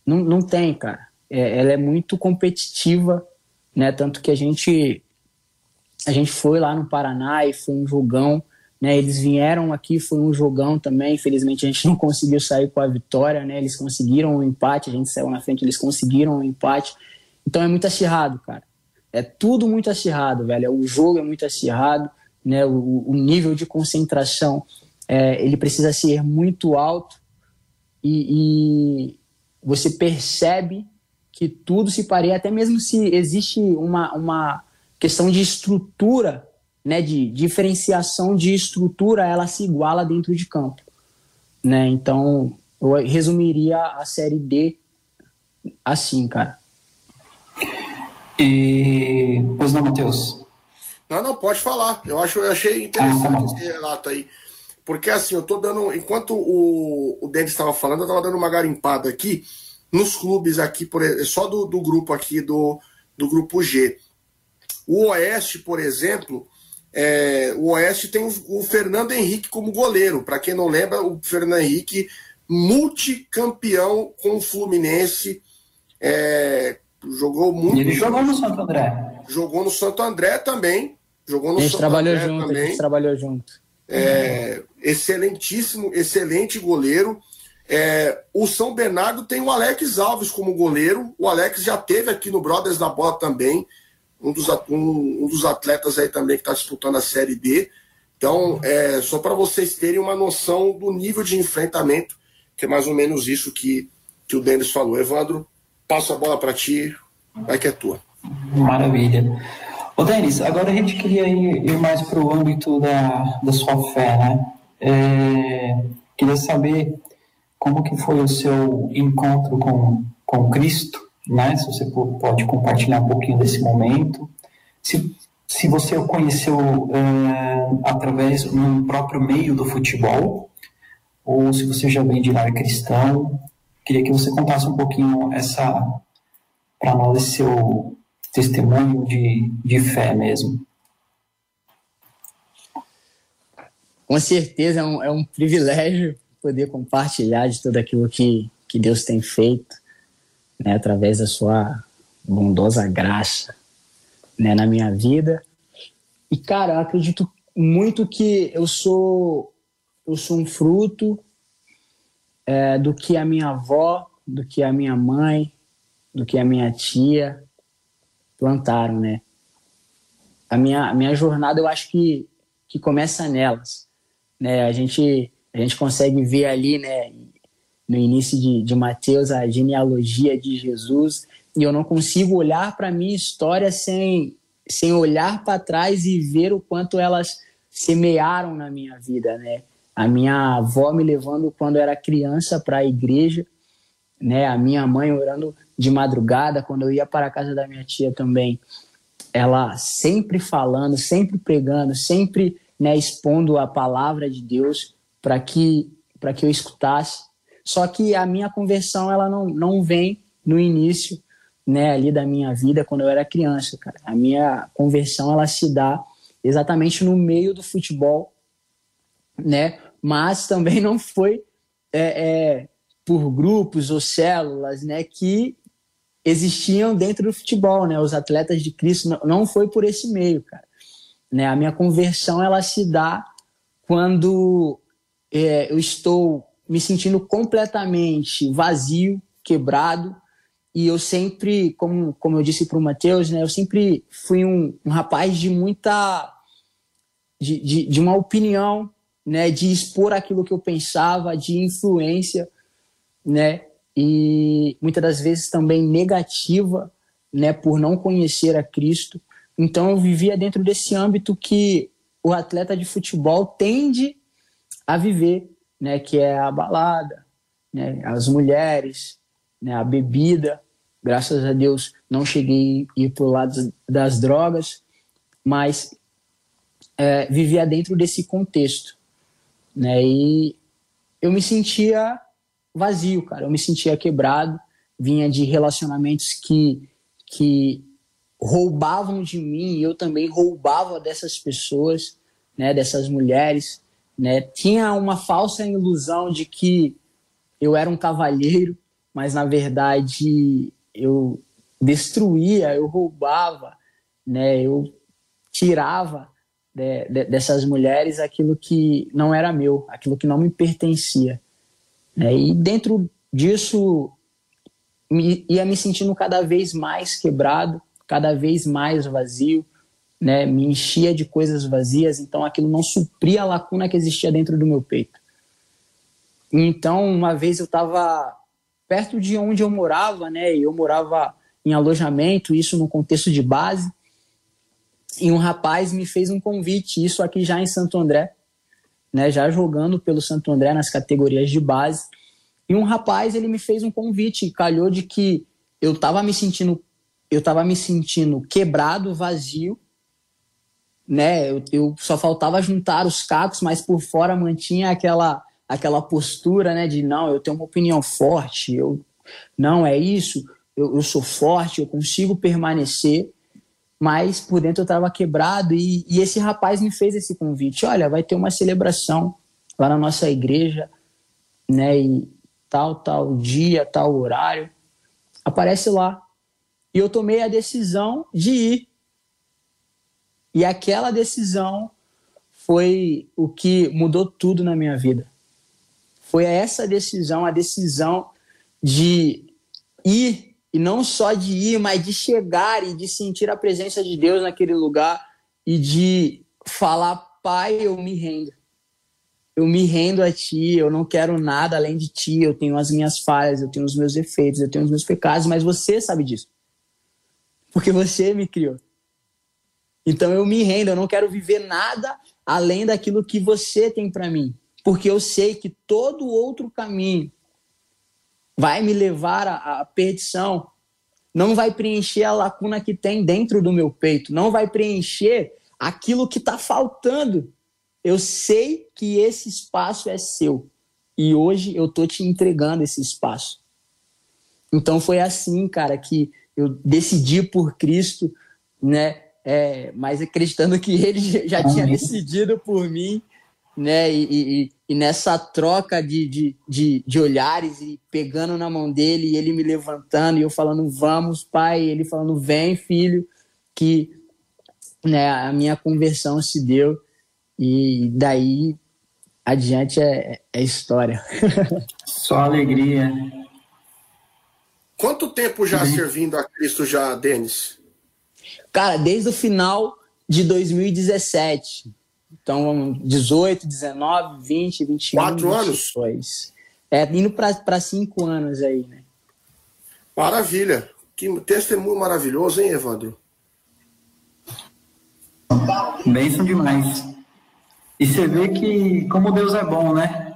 não, não tem, cara. É, ela é muito competitiva, né, tanto que a gente a gente foi lá no Paraná e foi um jogão né, eles vieram aqui, foi um jogão também. Infelizmente a gente não conseguiu sair com a vitória. Né, eles conseguiram um empate, a gente saiu na frente, eles conseguiram um empate. Então é muito acirrado, cara. É tudo muito acirrado, velho. O jogo é muito acirrado, né? O, o nível de concentração é, ele precisa ser muito alto e, e, você percebe que tudo se pareia, até mesmo se existe uma, uma questão de estrutura né, de diferenciação de estrutura, ela se iguala dentro de campo. Né? Então, eu resumiria a série D assim, cara. E. Pois não, Matheus? Não, não, pode falar. Eu, acho, eu achei interessante ah, tá esse relato aí. Porque assim, eu tô dando. Enquanto o, o Denis estava falando, eu estava dando uma garimpada aqui nos clubes aqui, por, só do, do grupo aqui do, do grupo G. O Oeste, por exemplo, é, o Oeste tem o, o, Fernando Henrique como goleiro. Para quem não lembra, o Fernando Henrique, multicampeão com o Fluminense. É, jogou muito. Ele jogou no Santo André. Jogou no Santo André também. Jogou no a gente Santo trabalhou André junto, também. A gente trabalhou junto. É, excelentíssimo, excelente goleiro. É, o São Bernardo tem o Alex Alves como goleiro. O Alex já teve aqui no Brothers da Bola também um dos, um, um dos atletas aí também que está disputando a Série D. Então, é, só para vocês terem uma noção do nível de enfrentamento, que é mais ou menos isso que, que o Denis falou. Evandro, passo a bola para ti, vai que é tua. Maravilha. Ô, Denis, agora a gente queria ir, ir mais para o âmbito da, da sua fé, né? É, queria saber como que foi o seu encontro com, com Cristo, né? Se você pode compartilhar um pouquinho desse momento. Se, se você o conheceu é, através no próprio meio do futebol, ou se você já vem de área cristão, queria que você contasse um pouquinho essa para nós esse seu testemunho de, de fé mesmo. com certeza é um, é um privilégio poder compartilhar de tudo aquilo que, que Deus tem feito, né, através da sua bondosa graça, né, na minha vida. E cara, eu acredito muito que eu sou eu sou um fruto é, do que a minha avó, do que a minha mãe, do que a minha tia plantaram, né? A minha, a minha jornada eu acho que, que começa nelas, né? A gente a gente consegue ver ali, né? No início de, de Mateus a genealogia de Jesus e eu não consigo olhar para minha história sem sem olhar para trás e ver o quanto elas semearam na minha vida, né? A minha avó me levando quando era criança para a igreja, né? A minha mãe orando de madrugada quando eu ia para a casa da minha tia também. Ela sempre falando, sempre pregando, sempre né, expondo a palavra de Deus para que para que eu escutasse. Só que a minha conversão ela não, não vem no início, né, ali da minha vida quando eu era criança, cara. A minha conversão ela se dá exatamente no meio do futebol, né? Mas também não foi é, é, por grupos ou células, né? Que existiam dentro do futebol, né? Os atletas de Cristo não, não foi por esse meio, cara. Né? A minha conversão ela se dá quando é, eu estou me sentindo completamente vazio, quebrado, e eu sempre, como, como eu disse para o Matheus, né, eu sempre fui um, um rapaz de muita. De, de, de, uma opinião, né, de expor aquilo que eu pensava, de influência, né, e muitas das vezes também negativa, né, por não conhecer a Cristo. Então eu vivia dentro desse âmbito que o atleta de futebol tende a viver, né, que é a balada, né, as mulheres, né, a bebida. Graças a Deus não cheguei a ir para o lado das drogas, mas é, vivia dentro desse contexto. Né, e eu me sentia vazio, cara. Eu me sentia quebrado, vinha de relacionamentos que, que roubavam de mim e eu também roubava dessas pessoas, né, dessas mulheres, né? Tinha uma falsa ilusão de que eu era um cavalheiro, mas na verdade eu destruía, eu roubava, né? Eu tirava de, de, dessas mulheres aquilo que não era meu, aquilo que não me pertencia. Né? E dentro disso me, ia me sentindo cada vez mais quebrado, cada vez mais vazio, né? Me enchia de coisas vazias, então aquilo não supria a lacuna que existia dentro do meu peito. Então, uma vez eu estava perto de onde eu morava, né? Eu morava em alojamento, isso no contexto de base. E um rapaz me fez um convite, isso aqui já em Santo André, né? Já jogando pelo Santo André nas categorias de base. E um rapaz, ele me fez um convite, calhou de que eu estava me sentindo eu estava me sentindo quebrado, vazio, né? Eu, eu, só faltava juntar os cacos, mas por fora mantinha aquela aquela postura, né, de não, eu tenho uma opinião forte, eu não é isso, eu, eu sou forte, eu consigo permanecer, mas por dentro eu estava quebrado e, e esse rapaz me fez esse convite, olha, vai ter uma celebração lá na nossa igreja, né, e tal, tal dia, tal horário, aparece lá. E eu tomei a decisão de ir. E aquela decisão foi o que mudou tudo na minha vida. Foi essa decisão, a decisão de ir, e não só de ir, mas de chegar e de sentir a presença de Deus naquele lugar e de falar: Pai, eu me rendo. Eu me rendo a ti, eu não quero nada além de ti, eu tenho as minhas falhas, eu tenho os meus efeitos, eu tenho os meus pecados, mas você sabe disso. Porque você me criou. Então eu me rendo, eu não quero viver nada além daquilo que você tem para mim porque eu sei que todo outro caminho vai me levar à, perdição, não vai preencher a lacuna que tem dentro do meu peito, não vai preencher aquilo que está faltando. Eu sei que esse espaço é seu e hoje eu tô te entregando esse espaço. Então foi assim, cara, que eu decidi por Cristo, né? É, mas acreditando que [LAUGHS] ele já tinha decidido por mim né? E, e, e, nessa troca de, de, de, de, olhares e pegando na mão dele, e ele me levantando e eu falando, vamos, pai, e ele falando, vem, filho, que né, a minha conversão se deu e daí adiante é, é história. [LAUGHS] Só alegria. Quanto tempo já uhum. servindo a Cristo já, Denis? Cara, desde o final de 2017. Então, 18, 19, 20, 21. Quatro anos? É, indo para cinco anos aí, né? Maravilha. Que testemunho maravilhoso, hein, Evandro? Bênção demais. E você vê que como Deus é bom, né?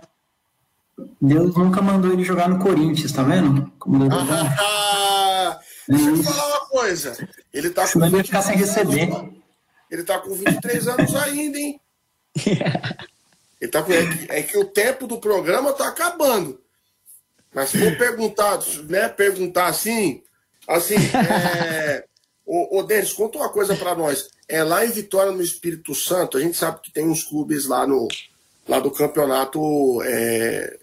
Deus nunca mandou ele jogar no Corinthians, tá vendo? Como Deus é bom. [LAUGHS] Deixa eu falar uma coisa. Ele tá com. Ele ficar sem receber. Ele tá com 23 anos ainda, hein? [LAUGHS] Ele tá com... é, que, é que o tempo do programa tá acabando. Mas se for perguntar, né? Perguntar assim, assim, é... Ô, ô Denis, conta uma coisa para nós. É lá em Vitória, no Espírito Santo, a gente sabe que tem uns clubes lá no lá do campeonato é,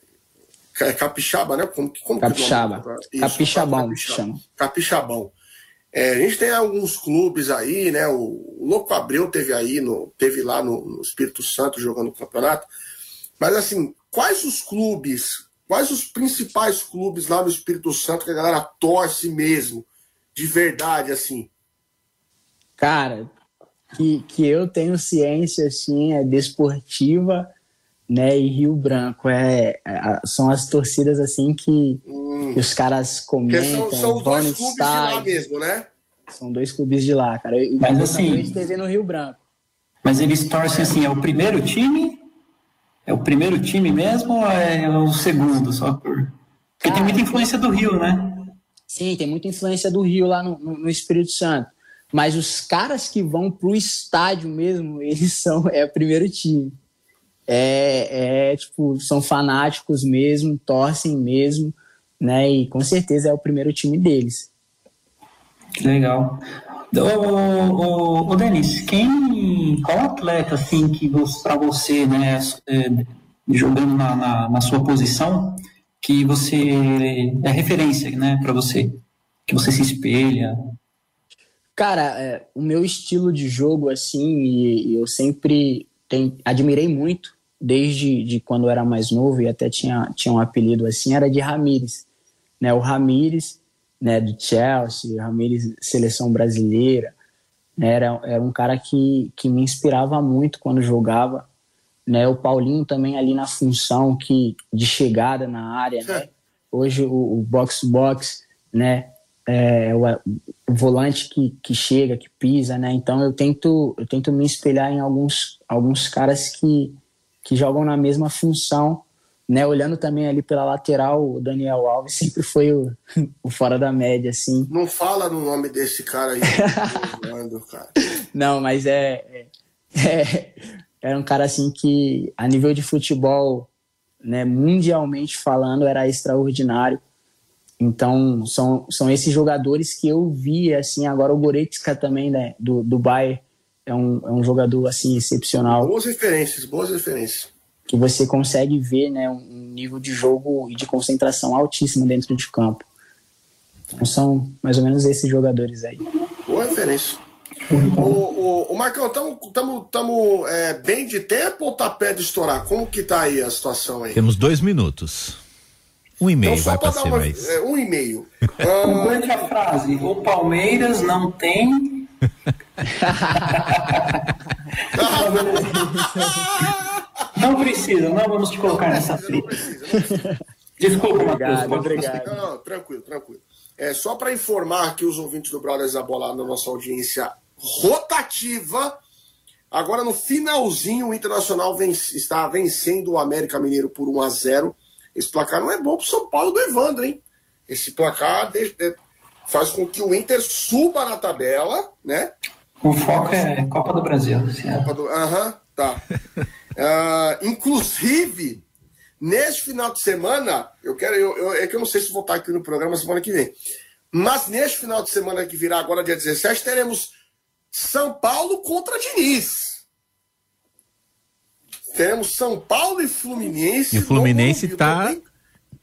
é Capixaba, né? Como, como Capixaba. Que Isso, Capixabão. Capixabão. Capixabão. É, a gente tem alguns clubes aí, né? O, Louco Abreu teve aí, no, teve lá no, no Espírito Santo jogando o campeonato. Mas assim, quais os clubes, quais os principais clubes lá no Espírito Santo que a galera torce mesmo, de verdade, assim? Cara, que, que eu tenho ciência, assim, é desportiva, né, e Rio Branco. É, é são as torcidas, assim, que, hum. que os caras comentam, são, são vão dois clubes de lá mesmo, né? São dois clubes de lá, cara. Eu, mas assim... TV no Rio Branco. Mas eles torcem, assim, é o primeiro time? É o primeiro time mesmo ou é o segundo, só por... Porque cara, tem muita influência do Rio, né? Sim, tem muita influência do Rio lá no, no, no Espírito Santo. Mas os caras que vão pro estádio mesmo, [LAUGHS] eles são é o primeiro time. É, é tipo, são fanáticos mesmo, torcem mesmo, né? E com certeza é o primeiro time deles. Legal. Ô, ô, ô Denis, quem, qual atleta assim que para você, né, é, jogando na, na, na, sua posição, que você é referência, né, para você, que você se espelha? Cara, é, o meu estilo de jogo, assim, e, e eu sempre tem, admirei muito, desde de quando eu era mais novo, e até tinha, tinha um apelido assim, era de Ramires. Né? O Ramires, né, do Chelsea, o Ramires, seleção brasileira, né? era, era um cara que, que me inspirava muito quando jogava. Né? O Paulinho também ali na função que, de chegada na área. Né? Hoje o box-box, né? É, o, volante que, que chega, que pisa, né? Então eu tento, eu tento me espelhar em alguns, alguns caras que, que jogam na mesma função, né? Olhando também ali pela lateral, o Daniel Alves sempre foi o, [LAUGHS] o fora da média, assim. Não fala no nome desse cara aí. [LAUGHS] cara. Não, mas é, é, é, era um cara assim que, a nível de futebol, né, mundialmente falando, era extraordinário então, são, são esses jogadores que eu vi, assim, agora o Goretzka também, né, do, do Bayern, é um, é um jogador, assim, excepcional. Boas referências, boas referências. Que você consegue ver, né, um nível de jogo e de concentração altíssimo dentro de campo. Então, são mais ou menos esses jogadores aí. Boa referência. O, o, o Marcão, estamos é, bem de tempo ou tá perto de estourar? Como que tá aí a situação aí? Temos dois minutos. Um e-mail então, vai para ser uma, mais. É, um e-mail. [LAUGHS] Complete a frase. O Palmeiras não tem. [LAUGHS] não precisa, não vamos te colocar nessa frita. Desculpa, Matheus. Obrigado. Não, não, tranquilo, tranquilo. É, só para informar que os ouvintes do Brothers da Bola na nossa audiência rotativa. Agora, no finalzinho, o Internacional vence, está vencendo o América Mineiro por 1 a 0 esse placar não é bom para o São Paulo do Evandro, hein? Esse placar faz com que o Inter suba na tabela, né? O foco é Copa do Brasil. Copa do... Aham, tá. uh, [LAUGHS] inclusive, neste final de semana, eu quero. Eu, eu, é que eu não sei se vou estar aqui no programa semana que vem. Mas neste final de semana que virá, agora dia 17, teremos São Paulo contra Diniz. Temos São Paulo e Fluminense. E o Fluminense tá.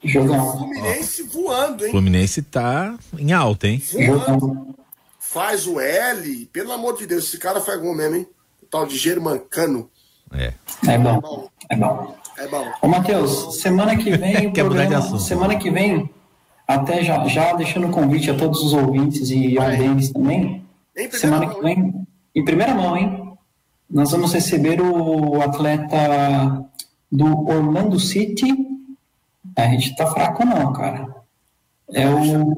Jogando. Fluminense voando, hein? Fluminense tá em alta, hein? Voando. Faz o L. Pelo amor de Deus, esse cara faz gol mesmo, hein? O tal de Germancano. É. É bom. É bom. É bom. Ô, Matheus, semana que vem. [LAUGHS] o programa, semana que vem, até já, já deixando o convite a todos os ouvintes e ao Denis também. Semana mão, que vem, em primeira mão, hein? Nós vamos receber o atleta do Orlando City. A gente tá fraco, não, cara. É o.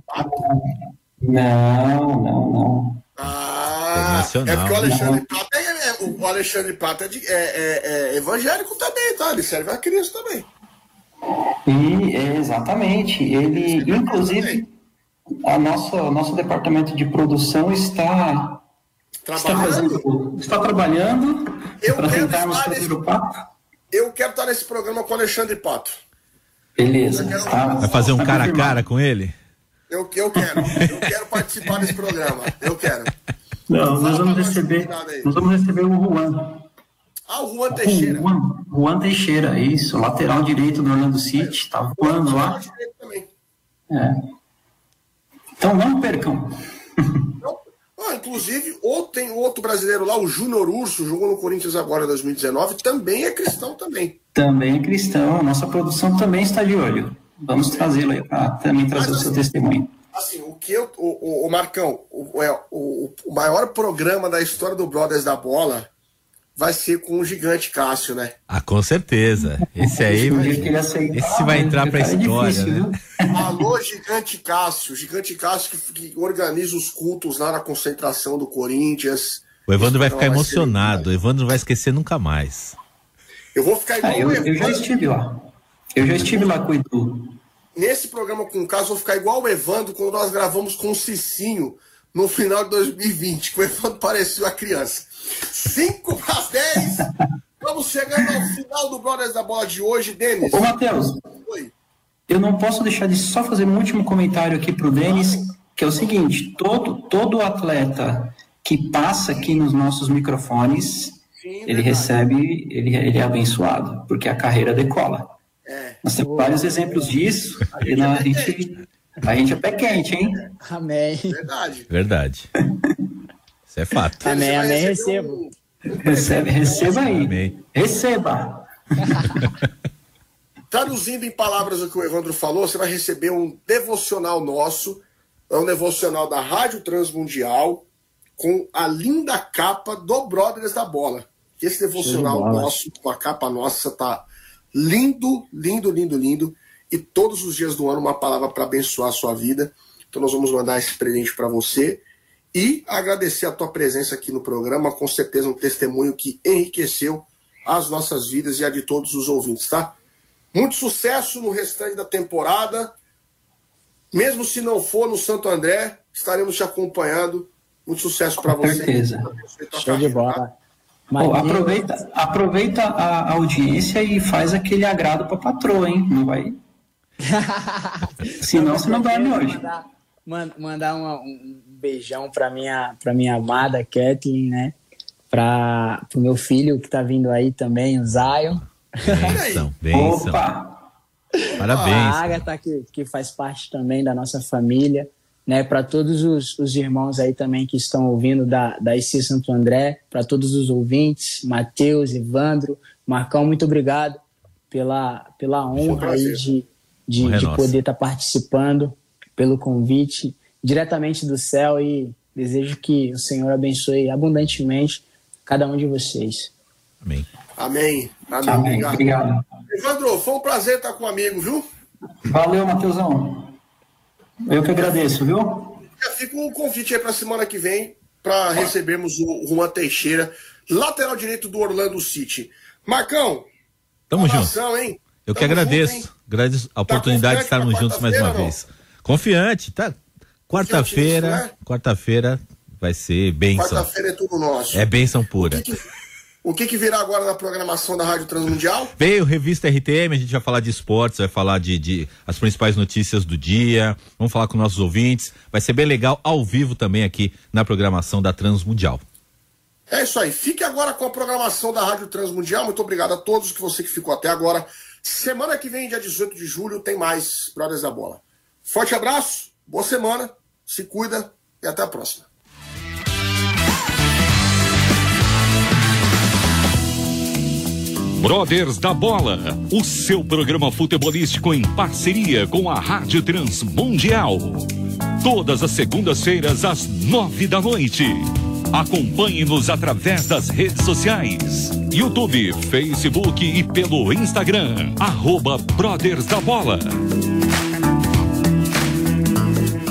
Não, não, não. Ah, é porque o Alexandre Pata é, é, o Alexandre Pata é, de, é, é, é, evangélico também, tá? Ele serve a Cristo também. E, exatamente. Ele, inclusive, a nossa, nosso departamento de produção está trabalhando. Está, fazendo, está trabalhando para tentarmos fazer o papo. Eu quero estar nesse programa com o Alexandre Pato. Beleza. Tá. Vai fazer um tá cara a cara com ele? Eu, eu quero. Eu quero participar desse programa. Eu quero. Não, nós vamos receber. Nós vamos receber o Juan. Ah, o Juan Teixeira. Juan, Juan Teixeira, isso, lateral direito do Orlando City, tá voando lá. É. Então não percam. Ah, inclusive, ou tem outro brasileiro lá, o Júnior Urso, jogou no Corinthians agora em 2019, também é cristão também. Também é cristão, nossa produção também está de olho. Vamos trazê-lo aí para também trazer Mas, o seu assim, testemunho. Assim, o que eu, o, o, o Marcão, o, é, o, o maior programa da história do Brothers da Bola vai ser com o gigante Cássio, né? Ah, com certeza. Esse aí vai, esse vai entrar para a é história, é difícil, né? Alô, gigante Cássio, gigante Cássio que, que, organiza os cultos lá na concentração do Corinthians. O Evandro vai ficar vai emocionado, o Evandro não vai esquecer nunca mais. Eu vou ficar igual ah, eu, eu já estive lá. Eu já estive lá com o Edu. Nesse programa com o Cássio, eu vou ficar igual o Evandro quando nós gravamos com o Cicinho no final de 2020, que o Evandro parecia a criança. 5 para as 10. Vamos chegando ao final do Brothers da Bola de hoje, Denis. Ô, Matheus. Oi. Eu não posso deixar de só fazer um último comentário aqui para o Denis, que é o seguinte: todo, todo atleta que passa aqui nos nossos microfones, Sim, ele recebe, ele, ele é abençoado, porque a carreira decola. É. Nós temos vários exemplos disso, e a gente, a gente é pé quente, hein? Amém. Verdade. Verdade. Isso é fato. Amém, amém, recebo. Recebe, receba aí. Amém. Receba. [LAUGHS] Traduzindo em palavras o que o Evandro falou, você vai receber um devocional nosso, é um devocional da Rádio Transmundial, com a linda capa do Brothers da Bola. Esse devocional nosso, com a capa nossa, tá lindo, lindo, lindo, lindo. E todos os dias do ano uma palavra para abençoar a sua vida. Então nós vamos mandar esse presente para você e agradecer a tua presença aqui no programa, com certeza um testemunho que enriqueceu as nossas vidas e a de todos os ouvintes, tá? Muito sucesso no restante da temporada. Mesmo se não for no Santo André, estaremos te acompanhando. Muito sucesso para você. certeza. Show de bola. Tá? Pô, aproveita, aproveita a audiência e faz aquele agrado para patroa, hein? Não vai. [LAUGHS] Senão você não dorme hoje. Mandar, mandar uma, um beijão para minha, pra minha amada Kathleen, né? Para o meu filho que está vindo aí também, o Zion. Benção, benção. Opa! Parabéns. A Agatha, que, que faz parte também da nossa família. Né, para todos os, os, irmãos aí também que estão ouvindo da, da IC Santo André, para todos os ouvintes, Matheus, Evandro, Marcão, muito obrigado pela, pela honra aí de, de, de poder estar tá participando, pelo convite diretamente do céu e desejo que o Senhor abençoe abundantemente cada um de vocês. Amém. Amém. Amém. Amém. Obrigado. Obrigado. Evandro, foi um prazer estar com o amigo, viu? Valeu, Matheusão. Eu que agradeço, viu? Já fica um convite aí para a semana que vem para recebermos o Juan Teixeira, lateral direito do Orlando City. Marcão, Tamo junto. Hein? Eu Tamo que agradeço. Junto, agradeço a oportunidade tá de estarmos juntos mais uma vez. Confiante, tá? Quarta-feira, né? quarta-feira vai ser bênção. Quarta-feira é tudo nosso. É bênção pura. O que, que, o que, que virá agora na programação da Rádio Transmundial? Veio revista RTM, a gente vai falar de esportes, vai falar de, de as principais notícias do dia, vamos falar com nossos ouvintes. Vai ser bem legal ao vivo também aqui na programação da Transmundial. É isso aí. Fique agora com a programação da Rádio Transmundial. Muito obrigado a todos que você que ficou até agora. Semana que vem, dia 18 de julho, tem mais Brothers da Bola. Forte abraço, boa semana, se cuida e até a próxima. Brothers da Bola, o seu programa futebolístico em parceria com a Rádio Transmundial. Todas as segundas-feiras, às nove da noite. Acompanhe-nos através das redes sociais: YouTube, Facebook e pelo Instagram. Arroba Brothers da Bola.